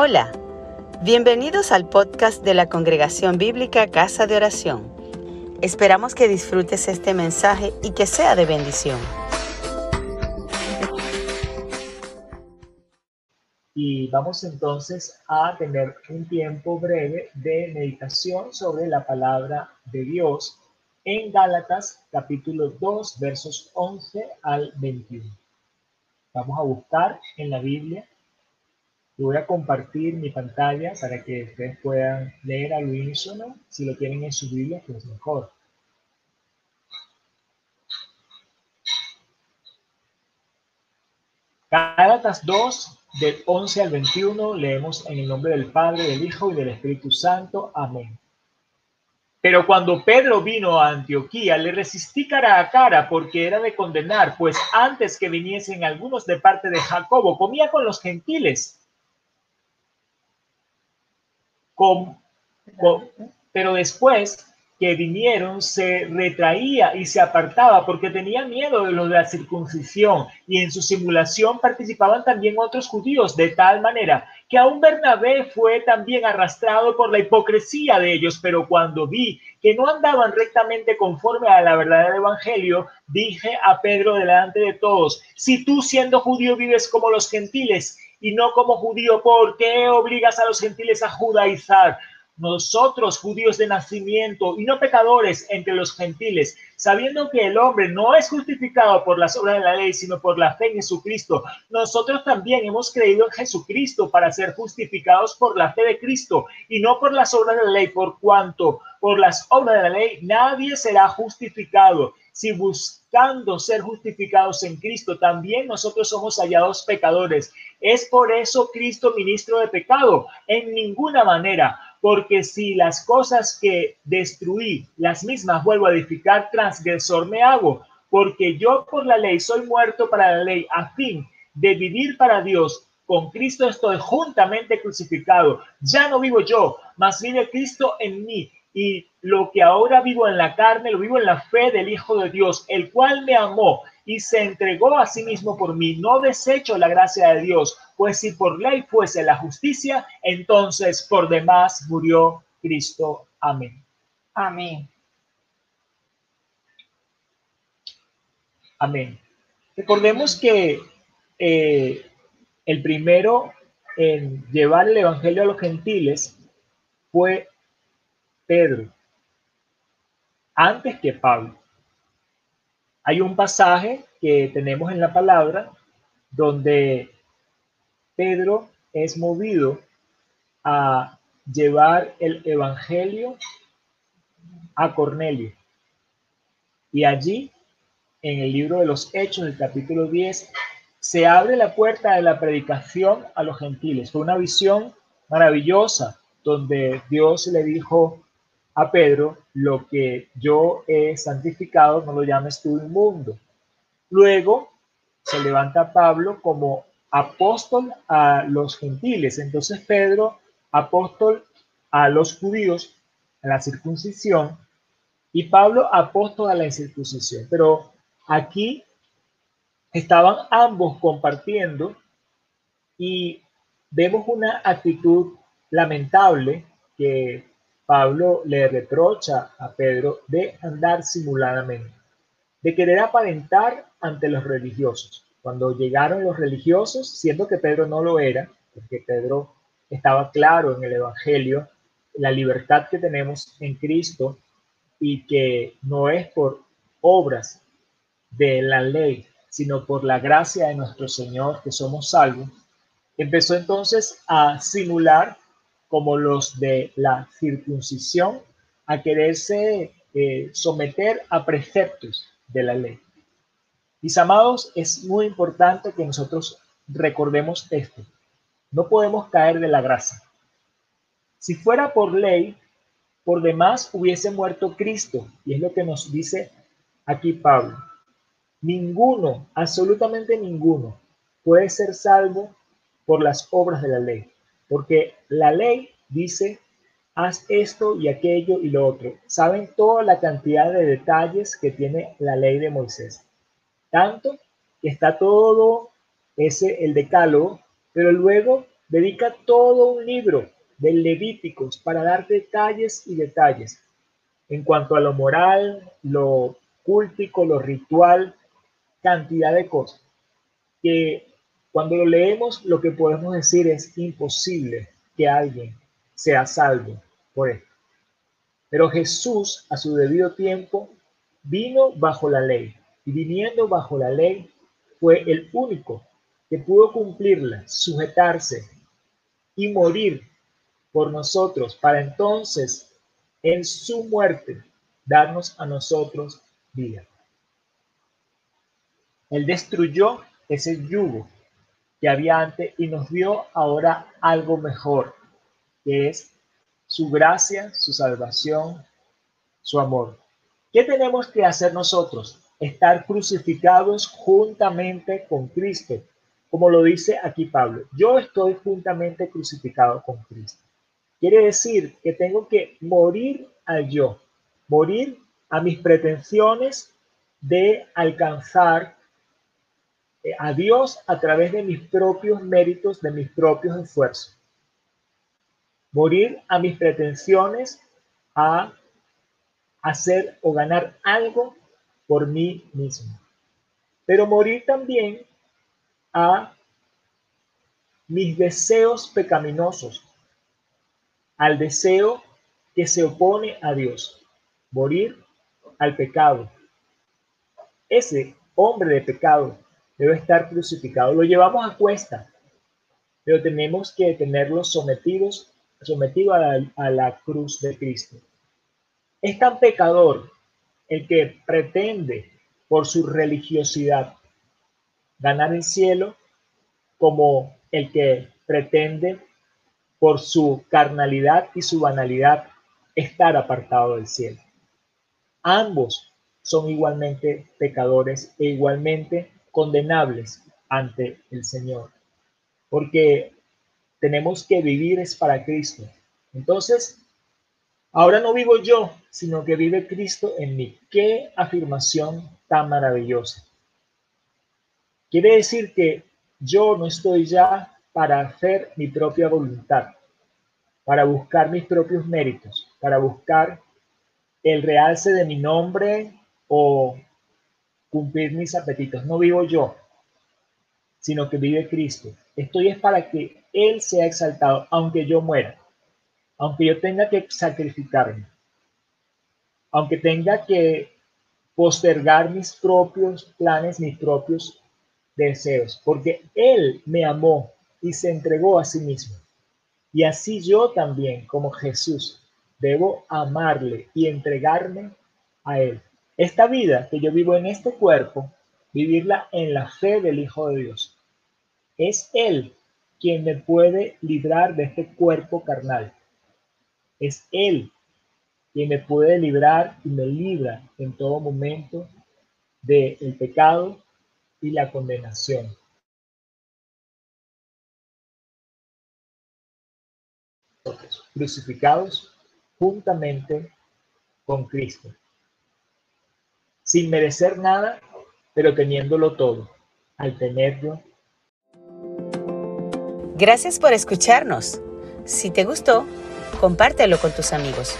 Hola, bienvenidos al podcast de la Congregación Bíblica Casa de Oración. Esperamos que disfrutes este mensaje y que sea de bendición. Y vamos entonces a tener un tiempo breve de meditación sobre la palabra de Dios en Gálatas capítulo 2 versos 11 al 21. Vamos a buscar en la Biblia voy a compartir mi pantalla para que ustedes puedan leer al unísono. Si lo tienen en su Biblia, pues mejor. Gálatas 2, del 11 al 21, leemos en el nombre del Padre, del Hijo y del Espíritu Santo. Amén. Pero cuando Pedro vino a Antioquía, le resistí cara a cara porque era de condenar, pues antes que viniesen algunos de parte de Jacobo, comía con los gentiles pero después que vinieron se retraía y se apartaba porque tenía miedo de lo de la circuncisión. Y en su simulación participaban también otros judíos de tal manera que aún Bernabé fue también arrastrado por la hipocresía de ellos, pero cuando vi que no andaban rectamente conforme a la verdad del evangelio, dije a Pedro delante de todos, si tú siendo judío vives como los gentiles y no como judío, ¿por qué obligas a los gentiles a judaizar? Nosotros, judíos de nacimiento y no pecadores entre los gentiles, sabiendo que el hombre no es justificado por las obras de la ley, sino por la fe en Jesucristo, nosotros también hemos creído en Jesucristo para ser justificados por la fe de Cristo y no por las obras de la ley, por cuanto por las obras de la ley nadie será justificado. Si buscando ser justificados en Cristo, también nosotros somos hallados pecadores. ¿Es por eso Cristo ministro de pecado? En ninguna manera porque si las cosas que destruí, las mismas vuelvo a edificar, transgresor me hago, porque yo por la ley soy muerto para la ley, a fin de vivir para Dios. Con Cristo estoy juntamente crucificado. Ya no vivo yo, mas vive Cristo en mí. Y lo que ahora vivo en la carne, lo vivo en la fe del Hijo de Dios, el cual me amó y se entregó a sí mismo por mí. No desecho la gracia de Dios, pues si por ley fuese la justicia, entonces por demás murió Cristo. Amén. Amén. Amén. Recordemos que eh, el primero en llevar el Evangelio a los gentiles fue Pedro, antes que Pablo. Hay un pasaje que tenemos en la palabra donde Pedro es movido a llevar el Evangelio a Cornelio. Y allí, en el libro de los Hechos, el capítulo 10, se abre la puerta de la predicación a los gentiles. Fue una visión maravillosa donde Dios le dijo a Pedro, lo que yo he santificado, no lo llames tú inmundo. Luego se levanta Pablo como apóstol a los gentiles. Entonces Pedro, apóstol a los judíos, a la circuncisión, y Pablo, apóstol a la incircuncisión. Pero aquí estaban ambos compartiendo y vemos una actitud lamentable que Pablo le reprocha a Pedro de andar simuladamente, de querer aparentar ante los religiosos. Cuando llegaron los religiosos, siendo que Pedro no lo era, porque Pedro estaba claro en el Evangelio, la libertad que tenemos en Cristo y que no es por obras de la ley, sino por la gracia de nuestro Señor que somos salvos, empezó entonces a simular como los de la circuncisión a quererse eh, someter a preceptos de la ley. Mis amados, es muy importante que nosotros recordemos esto. No podemos caer de la grasa. Si fuera por ley, por demás hubiese muerto Cristo. Y es lo que nos dice aquí Pablo. Ninguno, absolutamente ninguno, puede ser salvo por las obras de la ley. Porque la ley dice, haz esto y aquello y lo otro. Saben toda la cantidad de detalles que tiene la ley de Moisés. Tanto que está todo ese, el decálogo, pero luego dedica todo un libro de Levíticos para dar detalles y detalles en cuanto a lo moral, lo cúltico, lo ritual, cantidad de cosas que cuando lo leemos lo que podemos decir es imposible que alguien sea salvo por esto. Pero Jesús a su debido tiempo vino bajo la ley y viniendo bajo la ley fue el único que pudo cumplirla, sujetarse y morir por nosotros para entonces en su muerte darnos a nosotros vida. Él destruyó ese yugo que había antes y nos dio ahora algo mejor, que es su gracia, su salvación, su amor. ¿Qué tenemos que hacer nosotros? Estar crucificados juntamente con Cristo, como lo dice aquí Pablo. Yo estoy juntamente crucificado con Cristo. Quiere decir que tengo que morir al yo, morir a mis pretensiones de alcanzar a Dios a través de mis propios méritos, de mis propios esfuerzos. Morir a mis pretensiones a hacer o ganar algo por mí mismo. Pero morir también a mis deseos pecaminosos, al deseo que se opone a Dios. Morir al pecado. Ese hombre de pecado debe estar crucificado. Lo llevamos a cuesta, pero tenemos que tenerlos sometidos, sometido a la, a la cruz de Cristo. Es tan pecador el que pretende por su religiosidad ganar el cielo como el que pretende por su carnalidad y su banalidad estar apartado del cielo. Ambos son igualmente pecadores e igualmente condenables ante el Señor, porque tenemos que vivir es para Cristo. Entonces, ahora no vivo yo, sino que vive Cristo en mí. Qué afirmación tan maravillosa. Quiere decir que yo no estoy ya para hacer mi propia voluntad, para buscar mis propios méritos, para buscar el realce de mi nombre o cumplir mis apetitos. No vivo yo, sino que vive Cristo. Estoy es para que Él sea exaltado, aunque yo muera, aunque yo tenga que sacrificarme, aunque tenga que postergar mis propios planes, mis propios deseos, porque Él me amó y se entregó a sí mismo. Y así yo también, como Jesús, debo amarle y entregarme a Él. Esta vida que yo vivo en este cuerpo, vivirla en la fe del Hijo de Dios. Es Él quien me puede librar de este cuerpo carnal. Es Él quien me puede librar y me libra en todo momento del pecado y la condenación. Crucificados juntamente con Cristo sin merecer nada, pero teniéndolo todo, al tenerlo. Gracias por escucharnos. Si te gustó, compártelo con tus amigos.